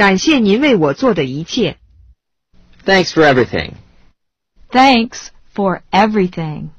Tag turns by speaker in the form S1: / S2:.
S1: 感谢您为我做的一切。
S2: Thanks for everything.
S3: Thanks for everything.